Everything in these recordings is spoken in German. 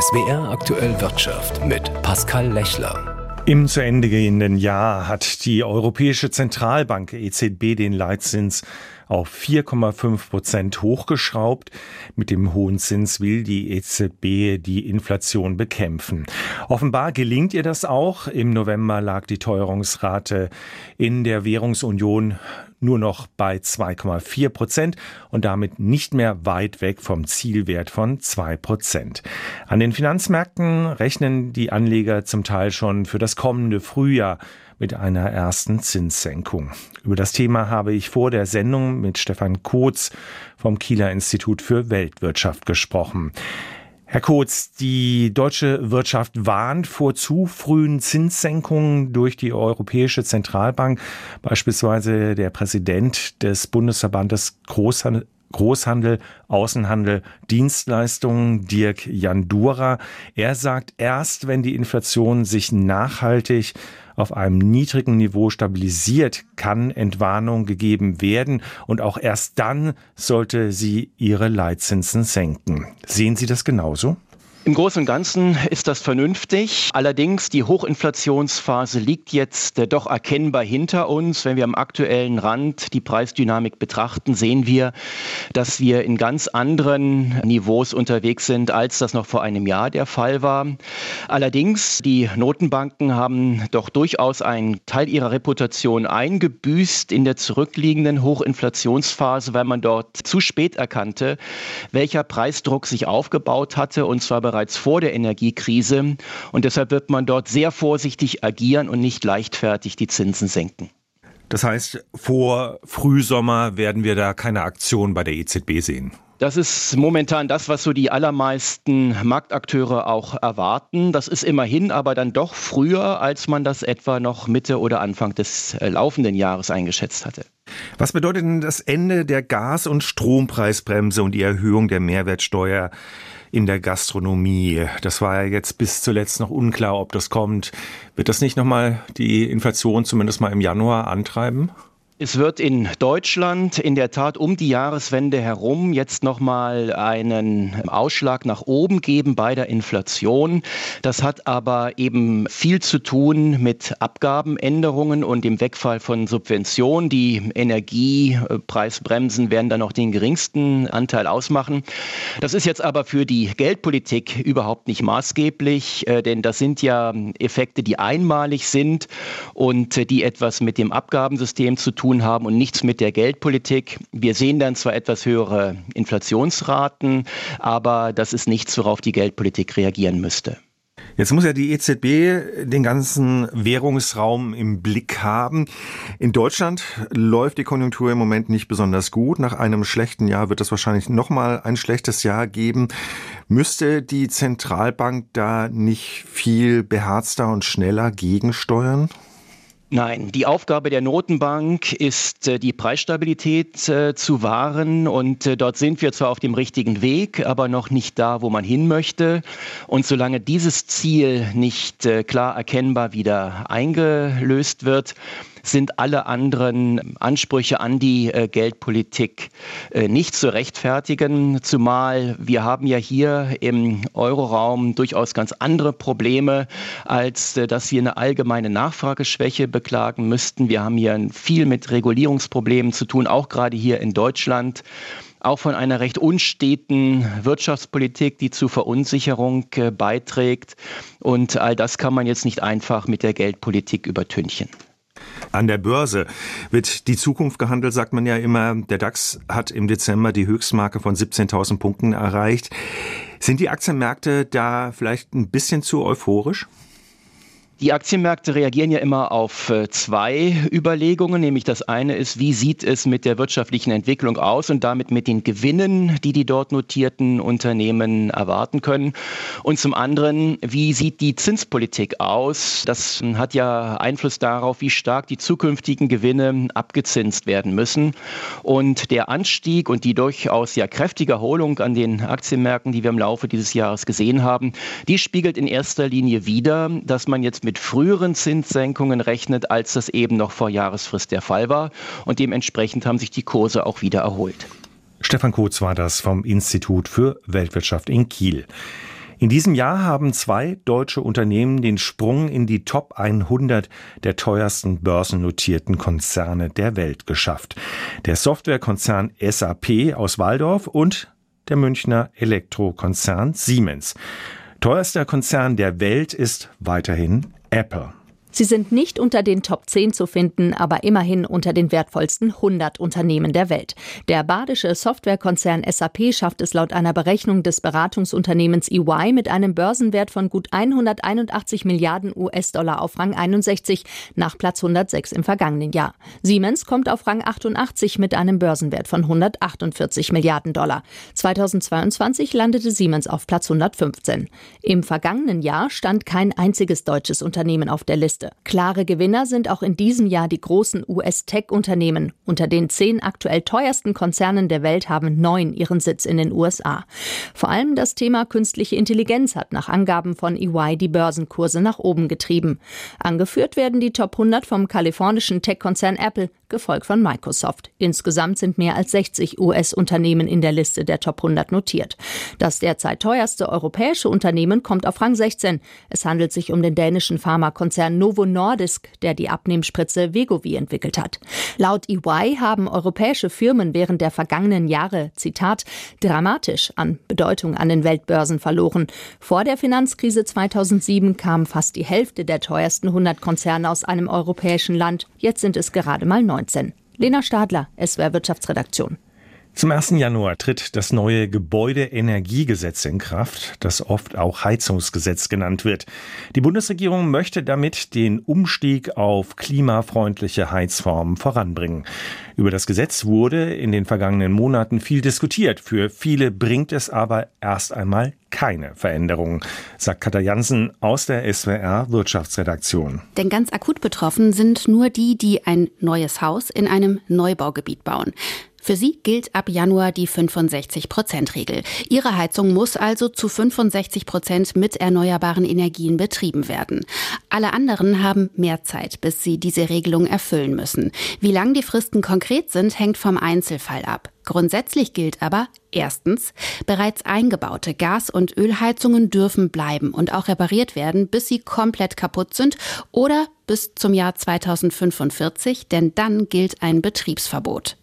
SWR aktuell Wirtschaft mit Pascal Lechler. Im zu Ende gehenden Jahr hat die Europäische Zentralbank EZB den Leitzins auf 4,5 Prozent hochgeschraubt. Mit dem hohen Zins will die EZB die Inflation bekämpfen. Offenbar gelingt ihr das auch. Im November lag die Teuerungsrate in der Währungsunion nur noch bei 2,4 Prozent und damit nicht mehr weit weg vom Zielwert von 2 Prozent. An den Finanzmärkten rechnen die Anleger zum Teil schon für das kommende Frühjahr mit einer ersten Zinssenkung. Über das Thema habe ich vor der Sendung mit Stefan Kotz vom Kieler Institut für Weltwirtschaft gesprochen. Herr Kotz, die deutsche Wirtschaft warnt vor zu frühen Zinssenkungen durch die Europäische Zentralbank. Beispielsweise der Präsident des Bundesverbandes Großhandel Großhandel, Außenhandel, Dienstleistungen, Dirk Jandura. Er sagt, erst wenn die Inflation sich nachhaltig auf einem niedrigen Niveau stabilisiert, kann Entwarnung gegeben werden und auch erst dann sollte sie ihre Leitzinsen senken. Sehen Sie das genauso? Im Großen und Ganzen ist das vernünftig. Allerdings, die Hochinflationsphase liegt jetzt äh, doch erkennbar hinter uns. Wenn wir am aktuellen Rand die Preisdynamik betrachten, sehen wir, dass wir in ganz anderen Niveaus unterwegs sind, als das noch vor einem Jahr der Fall war. Allerdings, die Notenbanken haben doch durchaus einen Teil ihrer Reputation eingebüßt in der zurückliegenden Hochinflationsphase, weil man dort zu spät erkannte, welcher Preisdruck sich aufgebaut hatte, und zwar bereits bereits vor der Energiekrise. Und deshalb wird man dort sehr vorsichtig agieren und nicht leichtfertig die Zinsen senken. Das heißt, vor Frühsommer werden wir da keine Aktion bei der EZB sehen. Das ist momentan das, was so die allermeisten Marktakteure auch erwarten. Das ist immerhin aber dann doch früher, als man das etwa noch Mitte oder Anfang des äh, laufenden Jahres eingeschätzt hatte. Was bedeutet denn das Ende der Gas- und Strompreisbremse und die Erhöhung der Mehrwertsteuer in der Gastronomie. Das war ja jetzt bis zuletzt noch unklar, ob das kommt. Wird das nicht nochmal die Inflation zumindest mal im Januar antreiben? Es wird in Deutschland in der Tat um die Jahreswende herum jetzt nochmal einen Ausschlag nach oben geben bei der Inflation. Das hat aber eben viel zu tun mit Abgabenänderungen und dem Wegfall von Subventionen. Die Energiepreisbremsen werden dann noch den geringsten Anteil ausmachen. Das ist jetzt aber für die Geldpolitik überhaupt nicht maßgeblich, äh, denn das sind ja Effekte, die einmalig sind und die etwas mit dem Abgabensystem zu tun tun haben und nichts mit der Geldpolitik. Wir sehen dann zwar etwas höhere Inflationsraten, aber das ist nichts, worauf die Geldpolitik reagieren müsste. Jetzt muss ja die EZB den ganzen Währungsraum im Blick haben. In Deutschland läuft die Konjunktur im Moment nicht besonders gut. Nach einem schlechten Jahr wird es wahrscheinlich nochmal ein schlechtes Jahr geben. Müsste die Zentralbank da nicht viel beherzter und schneller gegensteuern? Nein, die Aufgabe der Notenbank ist, äh, die Preisstabilität äh, zu wahren. Und äh, dort sind wir zwar auf dem richtigen Weg, aber noch nicht da, wo man hin möchte. Und solange dieses Ziel nicht klar erkennbar wieder eingelöst wird, sind alle anderen Ansprüche an die äh, Geldpolitik äh, nicht zu rechtfertigen, zumal wir haben ja hier im Euroraum durchaus ganz andere Probleme, als äh, dass wir eine allgemeine Nachfrageschwäche beklagen müssten. Wir haben hier viel mit Regulierungsproblemen zu tun, auch gerade hier in Deutschland auch von einer recht unsteten Wirtschaftspolitik, die zu Verunsicherung äh, beiträgt. Und all das kann man jetzt nicht einfach mit der Geldpolitik übertünchen. An der Börse wird die Zukunft gehandelt, sagt man ja immer. Der DAX hat im Dezember die Höchstmarke von 17.000 Punkten erreicht. Sind die Aktienmärkte da vielleicht ein bisschen zu euphorisch? Die Aktienmärkte reagieren ja immer auf äh, zwei Überlegungen, nämlich das eine ist, wie sieht es mit der wirtschaftlichen Entwicklung aus und damit mit den Gewinnen, die die dort notierten Unternehmen erwarten können. Und zum anderen, wie sieht die Zinspolitik aus? Das hat ja Einfluss darauf, wie stark die zukünftigen Gewinne abgezinst werden müssen. Und der Anstieg und die durchaus ja kräftige Erholung an den Aktienmärkten, die wir im Laufe dieses Jahres gesehen haben, die spiegelt in erster Linie wider, dass man jetzt mit früheren Zinssenkungen rechnet, als das eben noch vor Jahresfrist der Fall war. Und dementsprechend haben sich die Kurse auch wieder erholt. Stefan Kotz war das vom Institut für Weltwirtschaft in Kiel. In diesem Jahr haben zwei deutsche Unternehmen den Sprung in die Top 100 der teuersten börsennotierten Konzerne der Welt geschafft. Der Softwarekonzern SAP aus Waldorf und der Münchner Elektrokonzern Siemens. Teuerster Konzern der Welt ist weiterhin Apple. Sie sind nicht unter den Top 10 zu finden, aber immerhin unter den wertvollsten 100 Unternehmen der Welt. Der badische Softwarekonzern SAP schafft es laut einer Berechnung des Beratungsunternehmens EY mit einem Börsenwert von gut 181 Milliarden US-Dollar auf Rang 61 nach Platz 106 im vergangenen Jahr. Siemens kommt auf Rang 88 mit einem Börsenwert von 148 Milliarden Dollar. 2022 landete Siemens auf Platz 115. Im vergangenen Jahr stand kein einziges deutsches Unternehmen auf der Liste Liste. Klare Gewinner sind auch in diesem Jahr die großen US-Tech-Unternehmen. Unter den zehn aktuell teuersten Konzernen der Welt haben neun ihren Sitz in den USA. Vor allem das Thema künstliche Intelligenz hat nach Angaben von EY die Börsenkurse nach oben getrieben. Angeführt werden die Top 100 vom kalifornischen Tech-Konzern Apple, gefolgt von Microsoft. Insgesamt sind mehr als 60 US-Unternehmen in der Liste der Top 100 notiert. Das derzeit teuerste europäische Unternehmen kommt auf Rang 16. Es handelt sich um den dänischen Pharmakonzern Novo Nordisk, der die Abnehmspritze Vegovi entwickelt hat. Laut EY haben europäische Firmen während der vergangenen Jahre, Zitat, dramatisch an Bedeutung an den Weltbörsen verloren. Vor der Finanzkrise 2007 kam fast die Hälfte der teuersten 100 Konzerne aus einem europäischen Land. Jetzt sind es gerade mal 19. Lena Stadler, SWR Wirtschaftsredaktion. Zum 1. Januar tritt das neue Gebäudeenergiegesetz in Kraft, das oft auch Heizungsgesetz genannt wird. Die Bundesregierung möchte damit den Umstieg auf klimafreundliche Heizformen voranbringen. Über das Gesetz wurde in den vergangenen Monaten viel diskutiert. Für viele bringt es aber erst einmal keine Veränderungen, sagt Katja Jansen aus der SWR Wirtschaftsredaktion. Denn ganz akut betroffen sind nur die, die ein neues Haus in einem Neubaugebiet bauen. Für sie gilt ab Januar die 65-Prozent-Regel. Ihre Heizung muss also zu 65 Prozent mit erneuerbaren Energien betrieben werden. Alle anderen haben mehr Zeit, bis sie diese Regelung erfüllen müssen. Wie lang die Fristen konkret sind, hängt vom Einzelfall ab. Grundsätzlich gilt aber, erstens, bereits eingebaute Gas- und Ölheizungen dürfen bleiben und auch repariert werden, bis sie komplett kaputt sind oder bis zum Jahr 2045, denn dann gilt ein Betriebsverbot.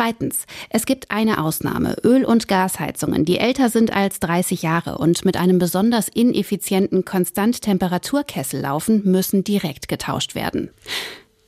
Zweitens, es gibt eine Ausnahme. Öl- und Gasheizungen, die älter sind als 30 Jahre und mit einem besonders ineffizienten Konstanttemperaturkessel laufen, müssen direkt getauscht werden.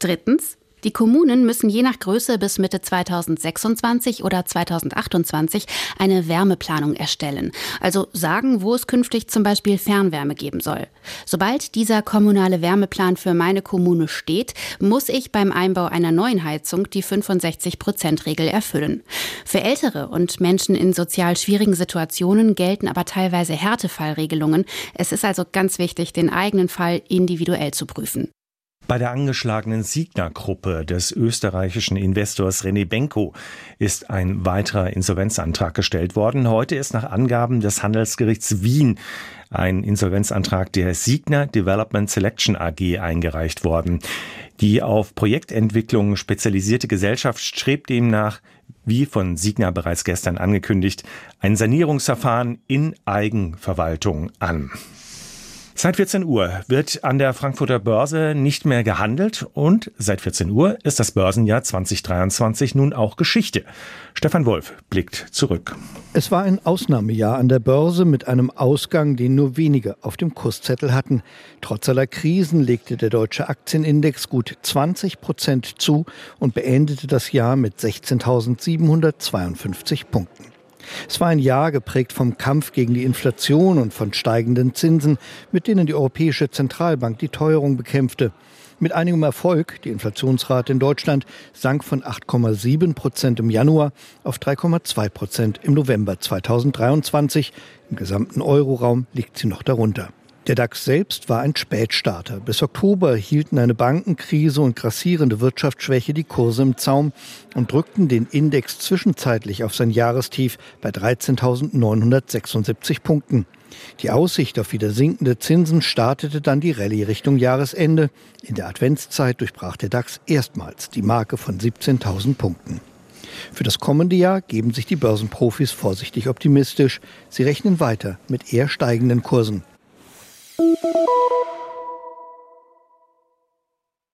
Drittens, die Kommunen müssen je nach Größe bis Mitte 2026 oder 2028 eine Wärmeplanung erstellen, also sagen, wo es künftig zum Beispiel Fernwärme geben soll. Sobald dieser kommunale Wärmeplan für meine Kommune steht, muss ich beim Einbau einer neuen Heizung die 65-Prozent-Regel erfüllen. Für Ältere und Menschen in sozial schwierigen Situationen gelten aber teilweise Härtefallregelungen. Es ist also ganz wichtig, den eigenen Fall individuell zu prüfen. Bei der angeschlagenen Signa-Gruppe des österreichischen Investors René Benko ist ein weiterer Insolvenzantrag gestellt worden. Heute ist nach Angaben des Handelsgerichts Wien ein Insolvenzantrag der Signa Development Selection AG eingereicht worden. Die auf Projektentwicklung spezialisierte Gesellschaft strebt demnach, wie von Signa bereits gestern angekündigt, ein Sanierungsverfahren in Eigenverwaltung an. Seit 14 Uhr wird an der Frankfurter Börse nicht mehr gehandelt und seit 14 Uhr ist das Börsenjahr 2023 nun auch Geschichte. Stefan Wolf blickt zurück. Es war ein Ausnahmejahr an der Börse mit einem Ausgang, den nur wenige auf dem Kurszettel hatten. Trotz aller Krisen legte der deutsche Aktienindex gut 20 Prozent zu und beendete das Jahr mit 16.752 Punkten. Es war ein Jahr geprägt vom Kampf gegen die Inflation und von steigenden Zinsen, mit denen die Europäische Zentralbank die Teuerung bekämpfte. Mit einigem Erfolg, die Inflationsrate in Deutschland sank von 8,7 Prozent im Januar auf 3,2 Prozent im November 2023. Im gesamten Euroraum liegt sie noch darunter. Der DAX selbst war ein Spätstarter. Bis Oktober hielten eine Bankenkrise und grassierende Wirtschaftsschwäche die Kurse im Zaum und drückten den Index zwischenzeitlich auf sein Jahrestief bei 13.976 Punkten. Die Aussicht auf wieder sinkende Zinsen startete dann die Rallye Richtung Jahresende. In der Adventszeit durchbrach der DAX erstmals die Marke von 17.000 Punkten. Für das kommende Jahr geben sich die Börsenprofis vorsichtig optimistisch. Sie rechnen weiter mit eher steigenden Kursen. Thank you.